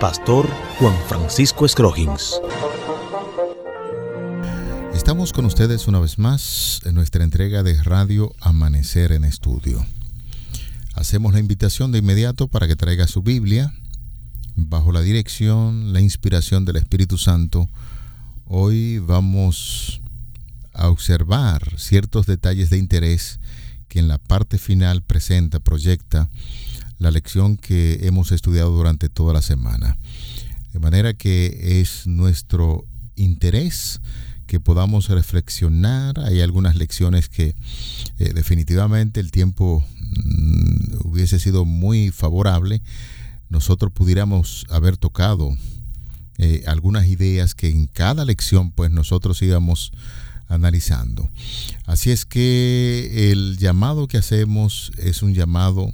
Pastor Juan Francisco Scroggins. Estamos con ustedes una vez más en nuestra entrega de Radio Amanecer en Estudio. Hacemos la invitación de inmediato para que traiga su Biblia bajo la dirección, la inspiración del Espíritu Santo Hoy vamos a observar ciertos detalles de interés que en la parte final presenta, proyecta la lección que hemos estudiado durante toda la semana. De manera que es nuestro interés que podamos reflexionar. Hay algunas lecciones que eh, definitivamente el tiempo mm, hubiese sido muy favorable. Nosotros pudiéramos haber tocado eh, algunas ideas que en cada lección pues nosotros íbamos analizando. Así es que el llamado que hacemos es un llamado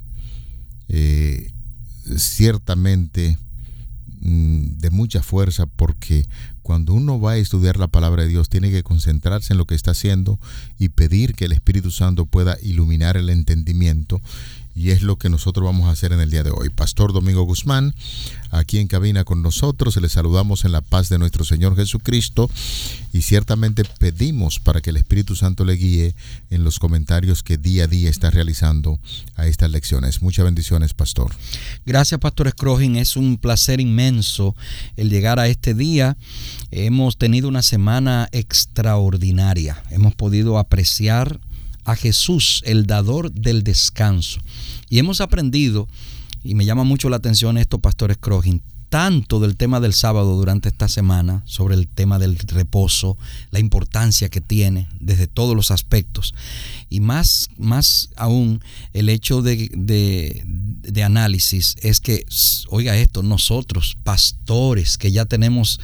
eh, ciertamente mm, de mucha fuerza porque cuando uno va a estudiar la palabra de Dios tiene que concentrarse en lo que está haciendo y pedir que el Espíritu Santo pueda iluminar el entendimiento y es lo que nosotros vamos a hacer en el día de hoy. Pastor Domingo Guzmán, aquí en cabina con nosotros, le saludamos en la paz de nuestro Señor Jesucristo y ciertamente pedimos para que el Espíritu Santo le guíe en los comentarios que día a día está realizando a estas lecciones. Muchas bendiciones, Pastor. Gracias, Pastor Scrogin. Es un placer inmenso el llegar a este día. Hemos tenido una semana extraordinaria. Hemos podido apreciar a Jesús, el dador del descanso. Y hemos aprendido, y me llama mucho la atención esto, Pastor Scrogin, tanto del tema del sábado durante esta semana, sobre el tema del reposo, la importancia que tiene desde todos los aspectos, y más, más aún el hecho de, de, de análisis es que, oiga esto, nosotros, pastores, que ya tenemos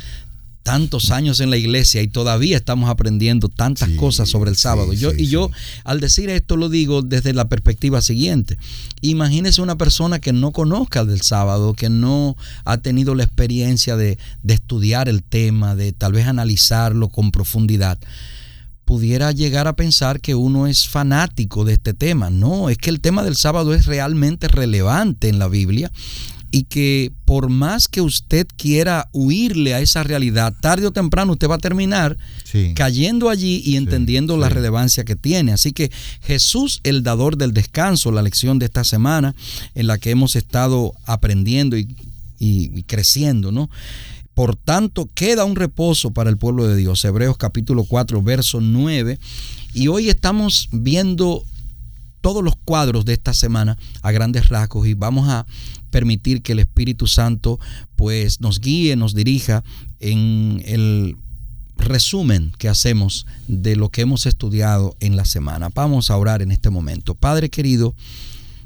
tantos años en la iglesia y todavía estamos aprendiendo tantas cosas sobre el sábado. yo, y yo al decir esto lo digo desde la perspectiva siguiente. Imagínese una persona que no conozca del sábado, que no ha tenido la experiencia de, de estudiar el tema, de tal vez analizarlo con profundidad pudiera llegar a pensar que uno es fanático de este tema. No, es que el tema del sábado es realmente relevante en la Biblia y que por más que usted quiera huirle a esa realidad, tarde o temprano usted va a terminar cayendo allí y entendiendo la relevancia que tiene. Así que Jesús, el dador del descanso, la lección de esta semana en la que hemos estado aprendiendo y, y creciendo, ¿no? Por tanto, queda un reposo para el pueblo de Dios. Hebreos capítulo 4, verso 9. Y hoy estamos viendo todos los cuadros de esta semana a grandes rasgos y vamos a permitir que el Espíritu Santo pues nos guíe, nos dirija en el resumen que hacemos de lo que hemos estudiado en la semana. Vamos a orar en este momento. Padre querido,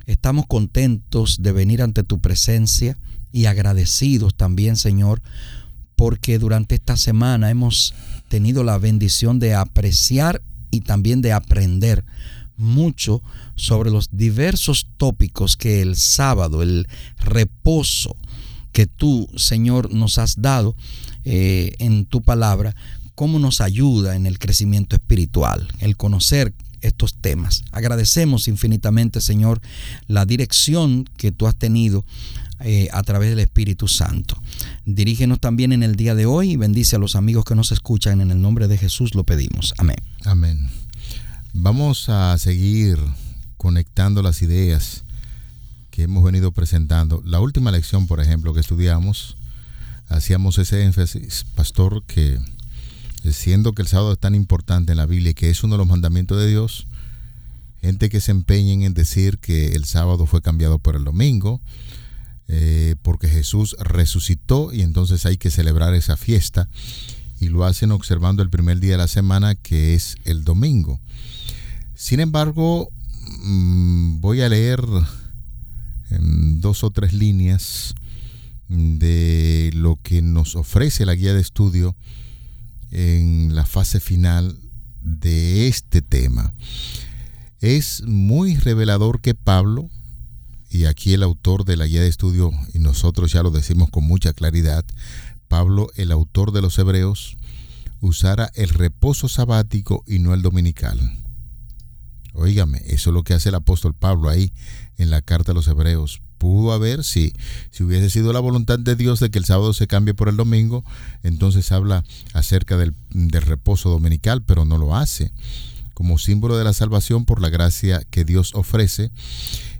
estamos contentos de venir ante tu presencia y agradecidos también, Señor, porque durante esta semana hemos tenido la bendición de apreciar y también de aprender mucho sobre los diversos tópicos que el sábado, el reposo que tú, Señor, nos has dado eh, en tu palabra, cómo nos ayuda en el crecimiento espiritual, el conocer estos temas. Agradecemos infinitamente, Señor, la dirección que tú has tenido eh, a través del Espíritu Santo. Dirígenos también en el día de hoy y bendice a los amigos que nos escuchan. En el nombre de Jesús lo pedimos. Amén. Amén. Vamos a seguir conectando las ideas que hemos venido presentando. La última lección, por ejemplo, que estudiamos, hacíamos ese énfasis, pastor, que siendo que el sábado es tan importante en la Biblia y que es uno de los mandamientos de Dios, gente que se empeñen en decir que el sábado fue cambiado por el domingo, eh, porque Jesús resucitó y entonces hay que celebrar esa fiesta y lo hacen observando el primer día de la semana que es el domingo. Sin embargo, mm, voy a leer en dos o tres líneas de lo que nos ofrece la guía de estudio en la fase final de este tema. Es muy revelador que Pablo, y aquí el autor de la guía de estudio, y nosotros ya lo decimos con mucha claridad, Pablo, el autor de los Hebreos, usara el reposo sabático y no el dominical. Óigame, eso es lo que hace el apóstol Pablo ahí en la carta a los Hebreos. Pudo haber, si, si hubiese sido la voluntad de Dios de que el sábado se cambie por el domingo, entonces habla acerca del, del reposo dominical, pero no lo hace. Como símbolo de la salvación por la gracia que Dios ofrece.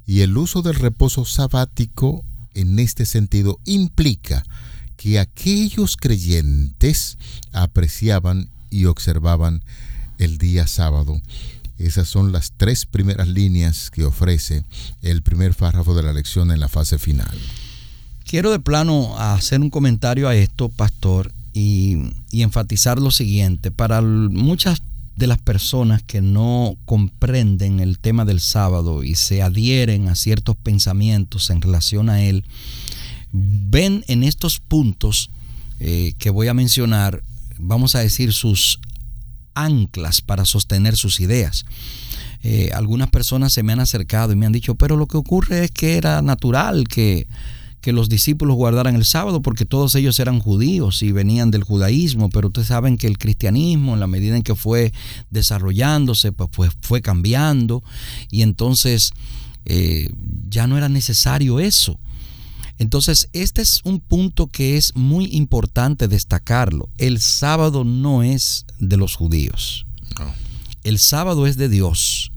Y el uso del reposo sabático en este sentido implica que aquellos creyentes apreciaban y observaban el día sábado esas son las tres primeras líneas que ofrece el primer párrafo de la lección en la fase final. Quiero de plano hacer un comentario a esto, pastor, y, enfatizar lo siguiente. Para muchas de las personas que no comprenden el tema del sábado y se adhieren a ciertos pensamientos en relación a él, ven en estos puntos eh, que voy a mencionar, vamos a decir, sus anclas para sostener sus ideas. Eh, algunas personas se me han acercado y me han dicho, pero lo que ocurre es que era natural que, que los discípulos guardaran el sábado porque todos ellos eran judíos y venían del judaísmo, pero ustedes saben que el cristianismo en la medida en que fue desarrollándose, pues, fue cambiando y entonces eh, ya no era necesario eso. Entonces, este es un punto que es muy importante destacarlo. El sábado no es de los judíos. El sábado es de Dios.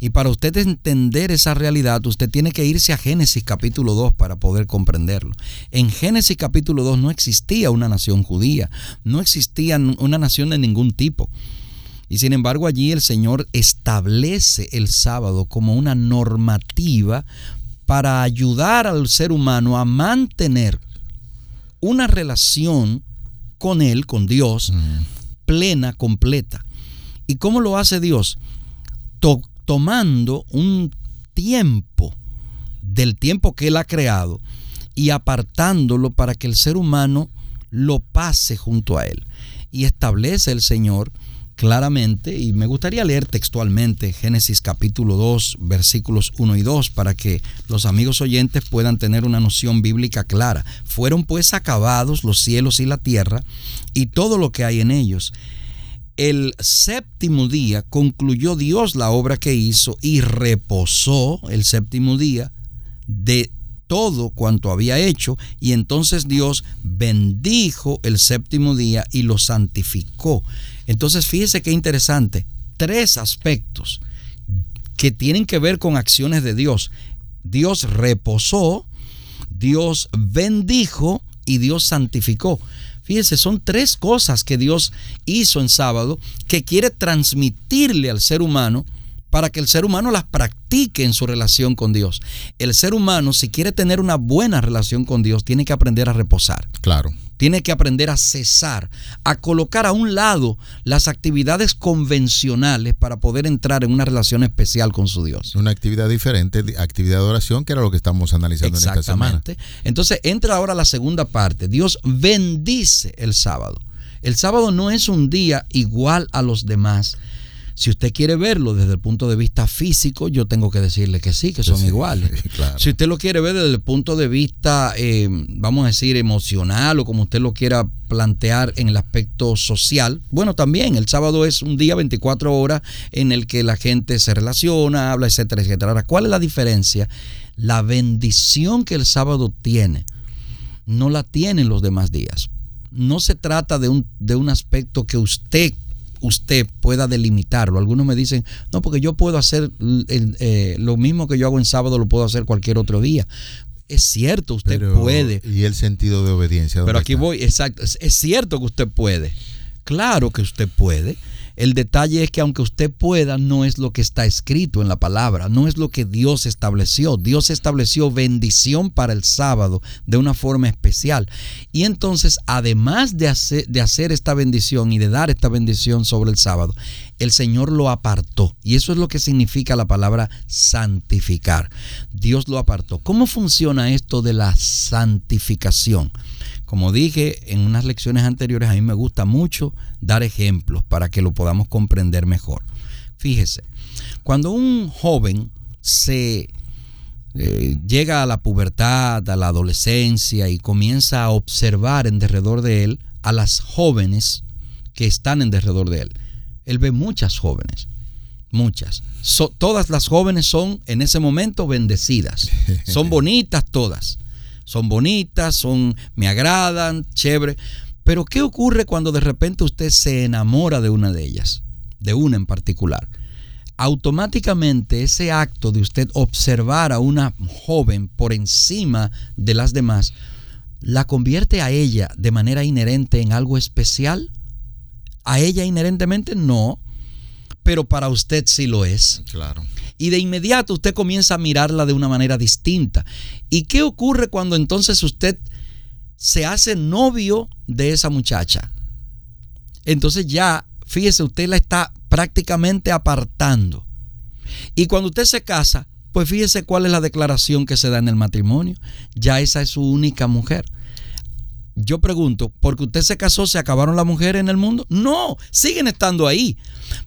Y para usted entender esa realidad, usted tiene que irse a Génesis capítulo 2 para poder comprenderlo. En Génesis capítulo 2 no existía una nación judía, no existía una nación de ningún tipo. Y sin embargo allí el Señor establece el sábado como una normativa para ayudar al ser humano a mantener una relación con Él, con Dios, plena, completa. ¿Y cómo lo hace Dios? tomando un tiempo del tiempo que Él ha creado y apartándolo para que el ser humano lo pase junto a Él. Y establece el Señor claramente y me gustaría leer textualmente Génesis capítulo 2 versículos 1 y 2 para que los amigos oyentes puedan tener una noción bíblica clara. Fueron pues acabados los cielos y la tierra y todo lo que hay en ellos. El séptimo día concluyó Dios la obra que hizo y reposó el séptimo día de todo cuanto había hecho y entonces Dios bendijo el séptimo día y lo santificó entonces fíjese qué interesante, tres aspectos que tienen que ver con acciones de Dios. Dios reposó, Dios bendijo y Dios santificó. Fíjese, son tres cosas que Dios hizo en sábado que quiere transmitirle al ser humano para que el ser humano las practique en su relación con Dios. El ser humano, si quiere tener una buena relación con Dios, tiene que aprender a reposar. Claro tiene que aprender a cesar, a colocar a un lado las actividades convencionales para poder entrar en una relación especial con su Dios. Una actividad diferente, actividad de oración, que era lo que estamos analizando en esta semana. Entonces entra ahora la segunda parte. Dios bendice el sábado. El sábado no es un día igual a los demás. Si usted quiere verlo desde el punto de vista físico, yo tengo que decirle que sí, que son iguales. Si usted lo quiere ver desde el punto de vista, eh, vamos a decir, emocional o como usted lo quiera plantear en el aspecto social, bueno, también el sábado es un día 24 horas en el que la gente se relaciona, habla, etcétera, etcétera. Ahora, ¿cuál es la diferencia? La bendición que el sábado tiene no la tienen los demás días. No se trata de un, de un aspecto que usted usted pueda delimitarlo. Algunos me dicen, no, porque yo puedo hacer eh, lo mismo que yo hago en sábado, lo puedo hacer cualquier otro día. Es cierto, usted puede. ¿Y el sentido de obediencia? Pero aquí voy, exacto. Es, cierto que usted puede. Claro que usted puede. El detalle es que aunque usted pueda, no es lo que está escrito en la palabra, no es lo que Dios estableció. Dios estableció bendición para el sábado de una forma especial. Y entonces, además de hacer, de hacer esta bendición y de dar esta bendición sobre el sábado, el Señor lo apartó. Y eso es lo que significa la palabra santificar. Dios lo apartó. ¿Cómo funciona esto de la santificación? Como dije en unas lecciones anteriores, a mí me gusta mucho dar ejemplos para que lo podamos comprender mejor. Fíjese, cuando un joven se eh, llega a la pubertad, a la adolescencia y comienza a observar en derredor de él a las jóvenes que están en derredor de él. Él ve muchas jóvenes, muchas. todas las jóvenes son en ese momento bendecidas, son bonitas todas son bonitas, son me agradan, chévere. Pero ¿qué ocurre cuando de repente usted se enamora de una de ellas, de una en particular? Automáticamente ese acto de usted observar a una joven por encima de las demás, ¿la convierte a ella de manera inherente en algo especial? ¿A ella inherentemente no? Pero para usted sí lo es. Claro y de inmediato usted comienza a mirarla de una manera distinta. ¿Y qué ocurre cuando entonces usted se hace novio de esa muchacha? Entonces ya, fíjese, usted la está prácticamente apartando. Y cuando usted se casa, pues fíjese cuál es la declaración que se da en el matrimonio. Ya esa es su única mujer. Yo pregunto, ¿porque usted se casó, se acabaron las mujeres en el mundo? No, siguen estando ahí.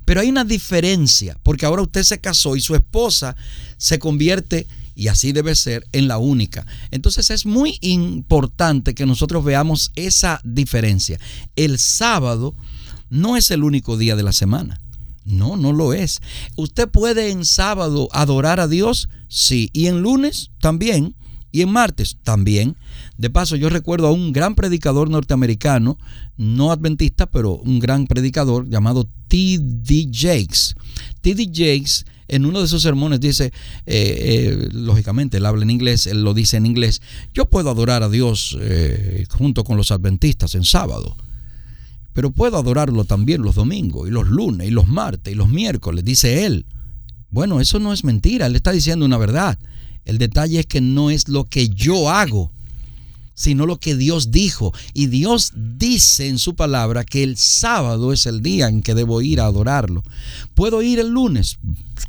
Pero hay una diferencia, porque ahora usted se casó y su esposa se convierte, y así debe ser, en la única. Entonces es muy importante que nosotros veamos esa diferencia. El sábado no es el único día de la semana. No, no lo es. ¿Usted puede en sábado adorar a Dios? Sí. ¿Y en lunes? También. ¿Y en martes? También. De paso, yo recuerdo a un gran predicador norteamericano, no adventista, pero un gran predicador llamado T.D. Jakes. T.D. Jakes en uno de sus sermones dice, eh, eh, lógicamente él habla en inglés, él lo dice en inglés, yo puedo adorar a Dios eh, junto con los adventistas en sábado, pero puedo adorarlo también los domingos y los lunes y los martes y los miércoles, dice él. Bueno, eso no es mentira, él está diciendo una verdad. El detalle es que no es lo que yo hago, sino lo que Dios dijo. Y Dios dice en su palabra que el sábado es el día en que debo ir a adorarlo. ¿Puedo ir el lunes?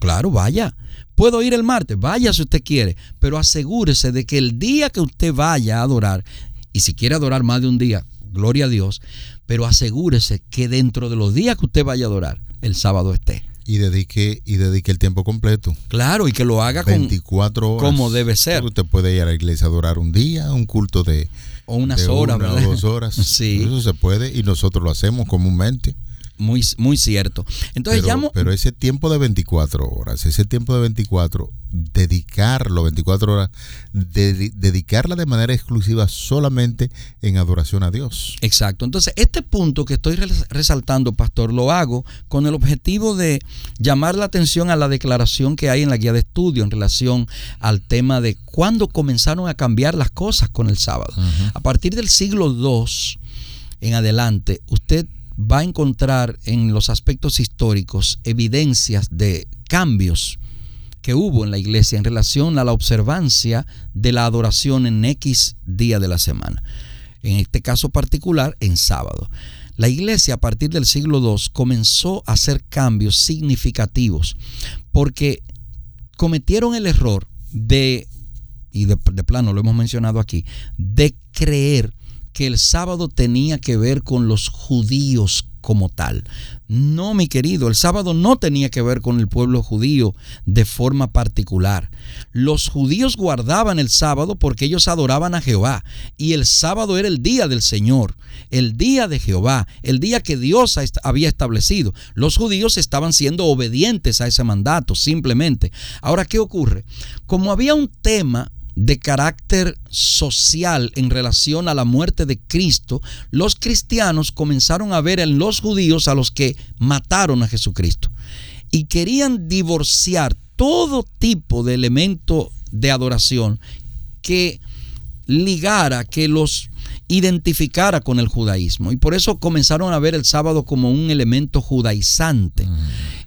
Claro, vaya. ¿Puedo ir el martes? Vaya si usted quiere. Pero asegúrese de que el día que usted vaya a adorar, y si quiere adorar más de un día, gloria a Dios, pero asegúrese que dentro de los días que usted vaya a adorar, el sábado esté y dedique y dedique el tiempo completo. Claro, y que lo haga 24 horas. Como debe ser. Usted puede ir a la iglesia a adorar un día, un culto de o unas horas, una o dos horas. sí. Eso se puede y nosotros lo hacemos comúnmente. Muy, muy cierto. Entonces pero, llamo... pero ese tiempo de 24 horas, ese tiempo de 24, dedicarlo 24 horas, dedicarla de manera exclusiva solamente en adoración a Dios. Exacto. Entonces, este punto que estoy resaltando, pastor, lo hago con el objetivo de llamar la atención a la declaración que hay en la guía de estudio en relación al tema de cuándo comenzaron a cambiar las cosas con el sábado. A partir del siglo II en adelante, usted va a encontrar en los aspectos históricos evidencias de cambios que hubo en la iglesia en relación a la observancia de la adoración en X día de la semana. En este caso particular, en sábado. La iglesia a partir del siglo II comenzó a hacer cambios significativos porque cometieron el error de, y de, de plano lo hemos mencionado aquí, de creer que el sábado tenía que ver con los judíos como tal. No, mi querido, el sábado no tenía que ver con el pueblo judío de forma particular. Los judíos guardaban el sábado porque ellos adoraban a Jehová y el sábado era el día del Señor, el día de Jehová, el día que Dios había establecido. Los judíos estaban siendo obedientes a ese mandato, simplemente. Ahora, ¿qué ocurre? Como había un tema de carácter social en relación a la muerte de Cristo, los cristianos comenzaron a ver en los judíos a los que mataron a Jesucristo y querían divorciar todo tipo de elemento de adoración que ligara, que los identificara con el judaísmo. Y por eso comenzaron a ver el sábado como un elemento judaizante. Mm.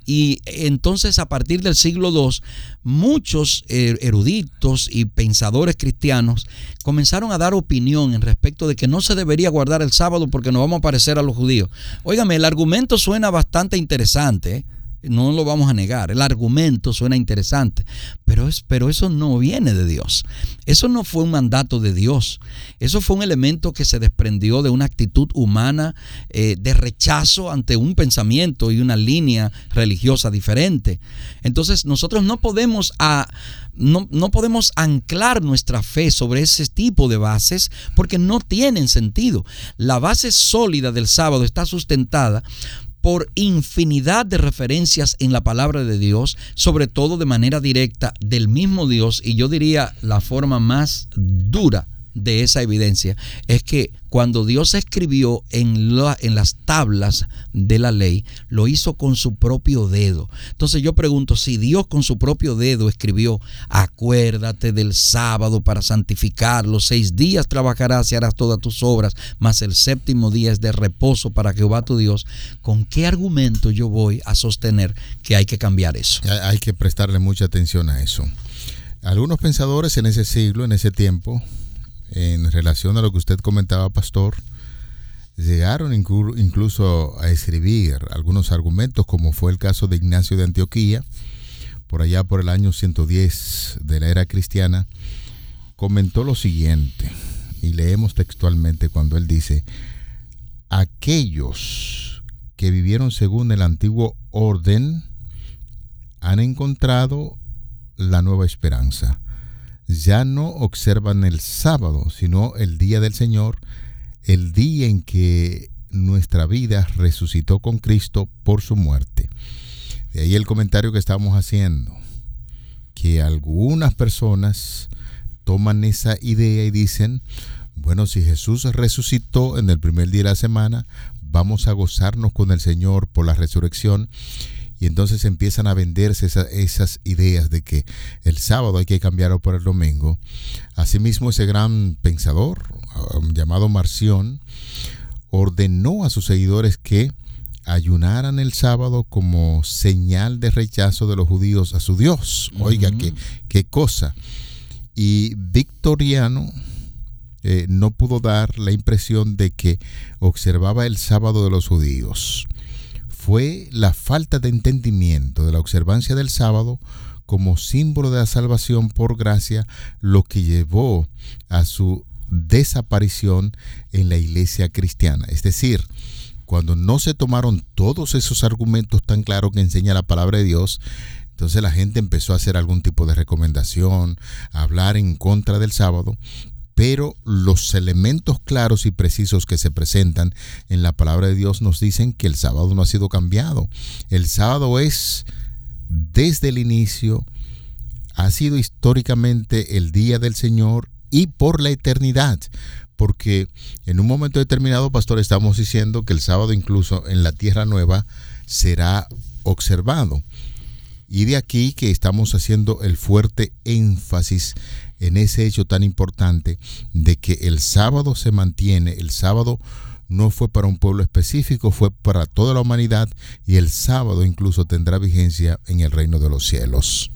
Y entonces a partir del siglo II, muchos er, eruditos y pensadores cristianos comenzaron a dar opinión en respecto de que no se debería guardar el sábado porque nos vamos a parecer a los judíos. Óigame, el argumento suena bastante interesante. ¿eh? No lo vamos a negar, el argumento suena interesante, pero, es, pero eso no viene de Dios. Eso no fue un mandato de Dios. Eso fue un elemento que se desprendió de una actitud humana eh, de rechazo ante un pensamiento y una línea religiosa diferente. Entonces nosotros no podemos, a, no, no podemos anclar nuestra fe sobre ese tipo de bases porque no tienen sentido. La base sólida del sábado está sustentada por infinidad de referencias en la palabra de Dios, sobre todo de manera directa del mismo Dios, y yo diría la forma más dura de esa evidencia es que cuando Dios escribió en, en, las tablas de la ley, lo hizo con su propio dedo. Entonces yo pregunto, si Dios con su propio dedo escribió, acuérdate del sábado para santificarlo, seis días trabajarás y harás todas tus obras, mas el séptimo día es de reposo para Jehová tu Dios, ¿con qué argumento yo voy a sostener que hay que cambiar eso? Hay que prestarle mucha atención a eso. Algunos pensadores en ese siglo, en ese tiempo, en relación a lo que usted comentaba, pastor, llegaron incluso a escribir algunos argumentos, como fue el caso de Ignacio de Antioquía, por allá por el año 110 de la era cristiana, comentó lo siguiente, y leemos textualmente cuando él dice, aquellos que vivieron según el antiguo orden han encontrado la nueva esperanza ya no observan el sábado, sino el día del Señor, el día en que nuestra vida resucitó con Cristo por su muerte. De ahí el comentario que estamos haciendo, que algunas personas toman esa idea y dicen, bueno, si Jesús resucitó en el primer día de la semana, vamos a gozarnos con el Señor por la resurrección y entonces empiezan a venderse esas ideas de que el sábado hay que cambiarlo por el domingo. Asimismo, ese gran pensador um, llamado Marción ordenó a sus seguidores que ayunaran el sábado como señal de rechazo de los judíos a su Dios. Oiga, qué, qué, cosa. Y Victoriano eh, no pudo dar la impresión de que observaba el sábado de los judíos fue la falta de entendimiento de la observancia del sábado como símbolo de la salvación por gracia lo que llevó a su desaparición en la iglesia cristiana. Es decir, cuando no se tomaron todos esos argumentos tan claros que enseña la palabra de Dios, entonces la gente empezó a hacer algún tipo de recomendación, a hablar en contra del sábado, pero los elementos claros y precisos que se presentan en la palabra de Dios nos dicen que el sábado no ha sido cambiado. El sábado es desde el inicio, ha sido históricamente el día del Señor y por la eternidad. Porque en un momento determinado, pastor, estamos diciendo que el sábado incluso en la tierra nueva será observado. Y de aquí que estamos haciendo el fuerte énfasis en ese hecho tan importante de que el sábado se mantiene, el sábado no fue para un pueblo específico, fue para toda la humanidad y el sábado incluso tendrá vigencia en el reino de los cielos.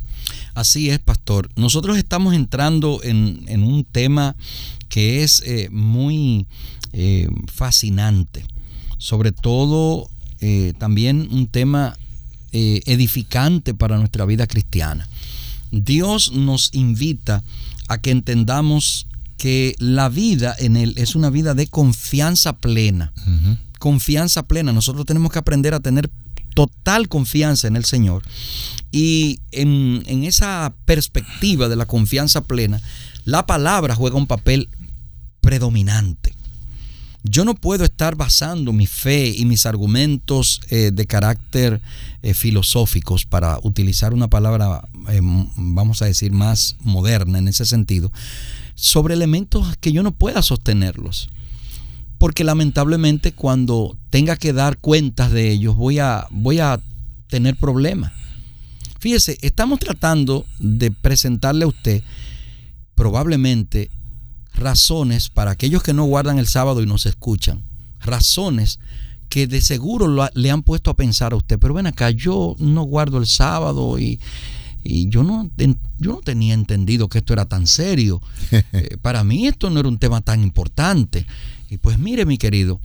Así es, pastor. Nosotros estamos entrando en, un tema que es eh, muy eh, fascinante, sobre todo eh, también un tema edificante para nuestra vida cristiana. Dios nos invita a que entendamos que la vida en Él es una vida de confianza plena. Confianza plena. Nosotros tenemos que aprender a tener total confianza en el Señor. Y en, en, esa perspectiva de la confianza plena, la palabra juega un papel predominante. Yo no puedo estar basando mi fe y mis argumentos eh, de carácter eh, filosóficos, para utilizar una palabra, eh, vamos a decir, más moderna en ese sentido, sobre elementos que yo no pueda sostenerlos. Porque lamentablemente cuando tenga que dar cuentas de ellos voy a, voy a tener problemas. Fíjese, estamos tratando de presentarle a usted probablemente razones para aquellos que no guardan el sábado y nos escuchan, razones que de seguro le han puesto a pensar a usted, pero ven acá, yo no guardo el sábado y, yo, no, yo no tenía entendido que esto era tan serio. Eh, para mí esto no era un tema tan importante. Y pues mire mi querido,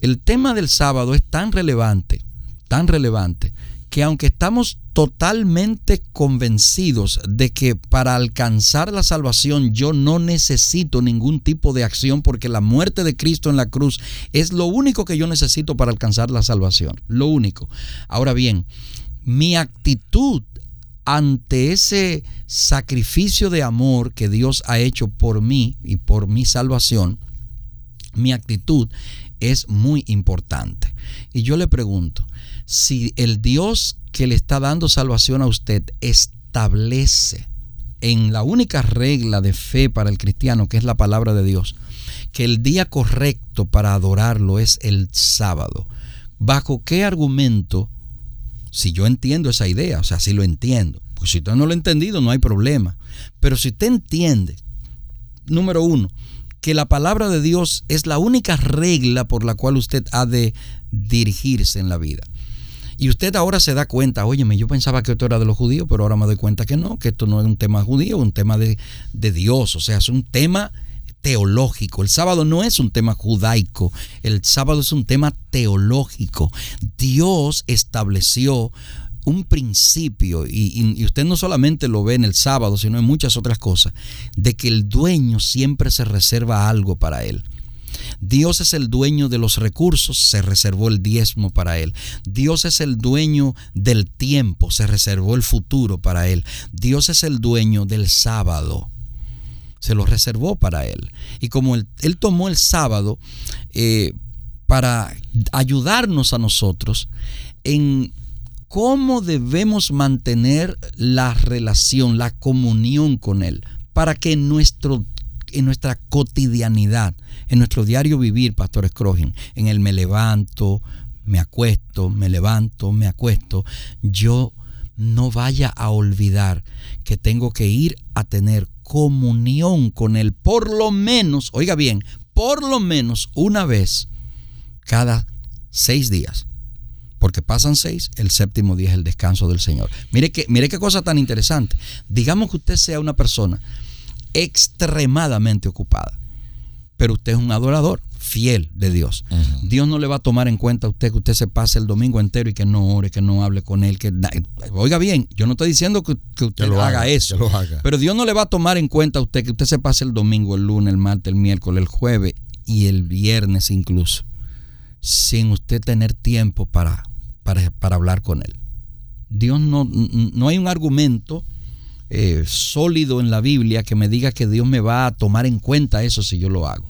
el tema del sábado es tan relevante, tan relevante, que aunque estamos totalmente convencidos de que para alcanzar la salvación yo no necesito ningún tipo de acción porque la muerte de Cristo en la cruz es lo único que yo necesito para alcanzar la salvación, lo único. Ahora bien, mi actitud ante ese sacrificio de amor que Dios ha hecho por mí y por mi salvación, mi actitud es muy importante. Y yo le pregunto, si el Dios que le está dando salvación a usted establece en la única regla de fe para el cristiano, que es la palabra de Dios, que el día correcto para adorarlo es el sábado, ¿bajo qué argumento? Si yo entiendo esa idea, o sea, si lo entiendo, pues si usted no lo ha entendido, no hay problema. Pero si usted entiende, número uno, que la palabra de Dios es la única regla por la cual usted ha de dirigirse en la vida. Y usted ahora se da cuenta, óyeme, yo pensaba que esto era de los judíos, pero ahora me doy cuenta que no, que esto no es un tema judío, es un tema de, de Dios, o sea, es un tema teológico. El sábado no es un tema judaico, el sábado es un tema teológico. Dios estableció un principio, y, y, usted no solamente lo ve en el sábado, sino en muchas otras cosas, de que el dueño siempre se reserva algo para él. Dios es el dueño de los recursos, se reservó el diezmo para él. Dios es el dueño del tiempo, se reservó el futuro para él. Dios es el dueño del sábado, se lo reservó para él. Y como él, tomó el sábado eh, para ayudarnos a nosotros en cómo debemos mantener la relación, la comunión con Él, para que nuestro en nuestra cotidianidad, en nuestro diario vivir, Pastor Scrogin, en el me levanto, me acuesto, me levanto, me acuesto, yo no vaya a olvidar que tengo que ir a tener comunión con Él, por lo menos, oiga bien, por lo menos una vez cada seis días. Porque pasan seis, el séptimo día es el descanso del Señor. Mire, que, mire qué cosa tan interesante. Digamos que usted sea una persona extremadamente ocupada. Pero usted es un adorador fiel de Dios. Dios no le va a tomar en cuenta a usted que usted se pase el domingo entero y que no ore, que no hable con él. Que, oiga bien, yo no estoy diciendo que, usted lo haga, eso. Pero Dios no le va a tomar en cuenta a usted que usted se pase el domingo, el lunes, el martes, el miércoles, el jueves y el viernes incluso, sin usted tener tiempo para, para, para hablar con él. Dios no, no hay un argumento eh, sólido en la Biblia que me diga que Dios me va a tomar en cuenta eso si yo lo hago.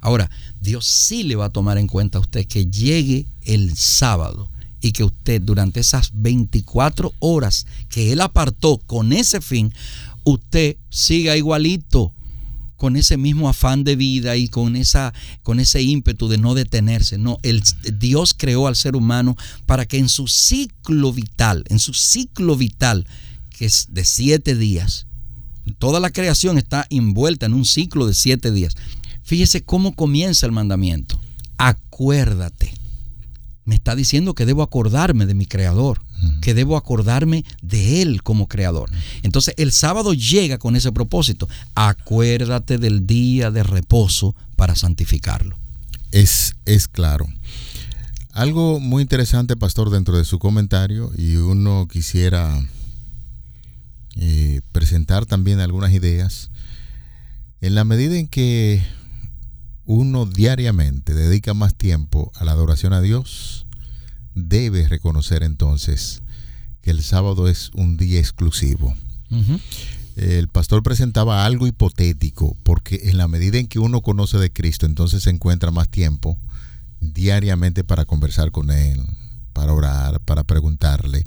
Ahora, Dios sí le va a tomar en cuenta a usted que llegue el sábado y que usted durante esas 24 horas que Él apartó con ese fin, usted siga igualito con ese mismo afán de vida y con, esa, con ese ímpetu de no detenerse. No, el, Dios creó al ser humano para que en su ciclo vital, en su ciclo vital, que es de siete días. Toda la creación está envuelta en un ciclo de siete días. Fíjese cómo comienza el mandamiento. Acuérdate. Me está diciendo que debo acordarme de mi creador, que debo acordarme de Él como creador. Entonces el sábado llega con ese propósito. Acuérdate del día de reposo para santificarlo. Es, es claro. Algo muy interesante, pastor, dentro de su comentario, y uno quisiera eh, presentar también algunas ideas. En la medida en que uno diariamente dedica más tiempo a la adoración a Dios, debe reconocer entonces que el sábado es un día exclusivo. El pastor presentaba algo hipotético, porque en la medida en que uno conoce de Cristo, entonces se encuentra más tiempo diariamente para conversar con Él, para orar, para preguntarle.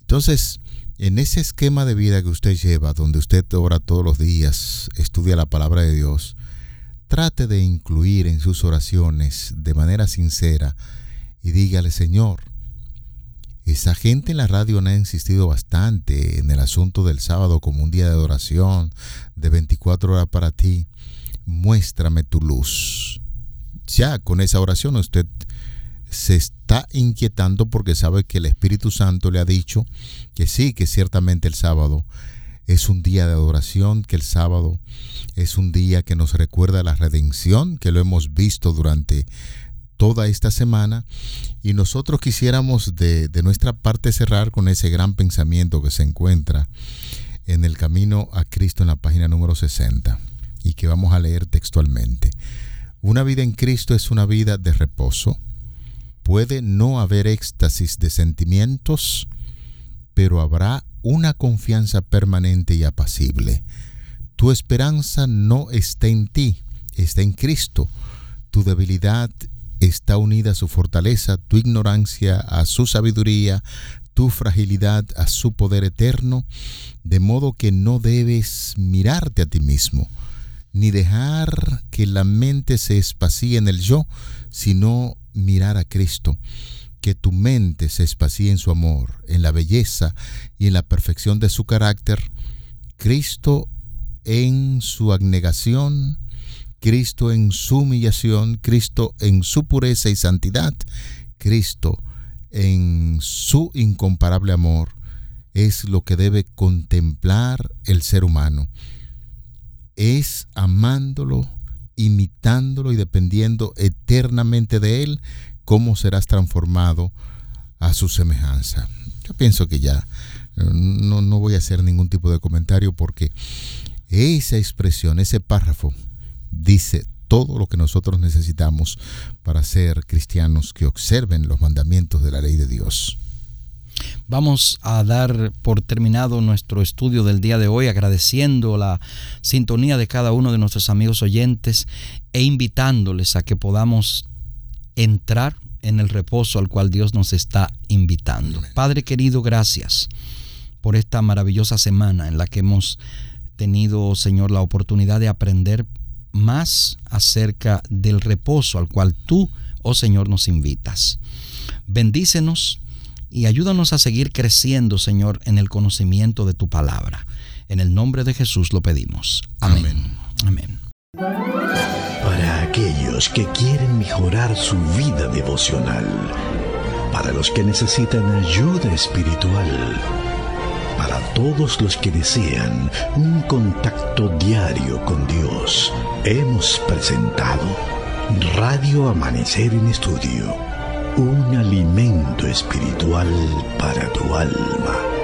Entonces, en ese esquema de vida que usted lleva, donde usted ora todos los días, estudia la palabra de Dios, trate de incluir en sus oraciones de manera sincera y dígale, Señor, esa gente en la radio no ha insistido bastante en el asunto del sábado como un día de adoración de 24 horas para ti. muéstrame tu luz. Ya con esa oración usted se está inquietando porque sabe que el Espíritu Santo le ha dicho que sí, que ciertamente el sábado es un día de adoración, que el sábado es un día que nos recuerda la redención, que lo hemos visto durante toda esta semana y nosotros quisiéramos de, de, nuestra parte cerrar con ese gran pensamiento que se encuentra en el camino a Cristo en la página número 60 y que vamos a leer textualmente. Una vida en Cristo es una vida de reposo. Puede no haber éxtasis de sentimientos, pero habrá una confianza permanente y apacible. Tu esperanza no está en ti, está en Cristo. Tu debilidad está unida a su fortaleza, tu ignorancia a su sabiduría, tu fragilidad a su poder eterno, de modo que no debes mirarte a ti mismo, ni dejar que la mente se espacíe en el yo, sino mirar a Cristo que tu mente se espacie en su amor, en la belleza y en la perfección de su carácter, Cristo en su abnegación, Cristo en su humillación, Cristo en su pureza y santidad, Cristo en su incomparable amor, es lo que debe contemplar el ser humano. Es amándolo, imitándolo y dependiendo eternamente de Él cómo serás transformado a su semejanza. Yo pienso que ya no, no voy a hacer ningún tipo de comentario porque esa expresión, ese párrafo, dice todo lo que nosotros necesitamos para ser cristianos que observen los mandamientos de la ley de Dios. Vamos a dar por terminado nuestro estudio del día de hoy agradeciendo la sintonía de cada uno de nuestros amigos oyentes e invitándoles a que podamos entrar en el reposo al cual Dios nos está invitando. Padre querido, gracias por esta maravillosa semana en la que hemos tenido, Señor, la oportunidad de aprender más acerca del reposo al cual tú, oh Señor, nos invitas. Bendícenos y ayúdanos a seguir creciendo, Señor, en el conocimiento de tu palabra. En el nombre de Jesús lo pedimos. Amén. Amén. Para aquellos que quieren mejorar su vida devocional, para los que necesitan ayuda espiritual, para todos los que desean un contacto diario con Dios, hemos presentado Radio Amanecer en Estudio, un alimento espiritual para tu alma.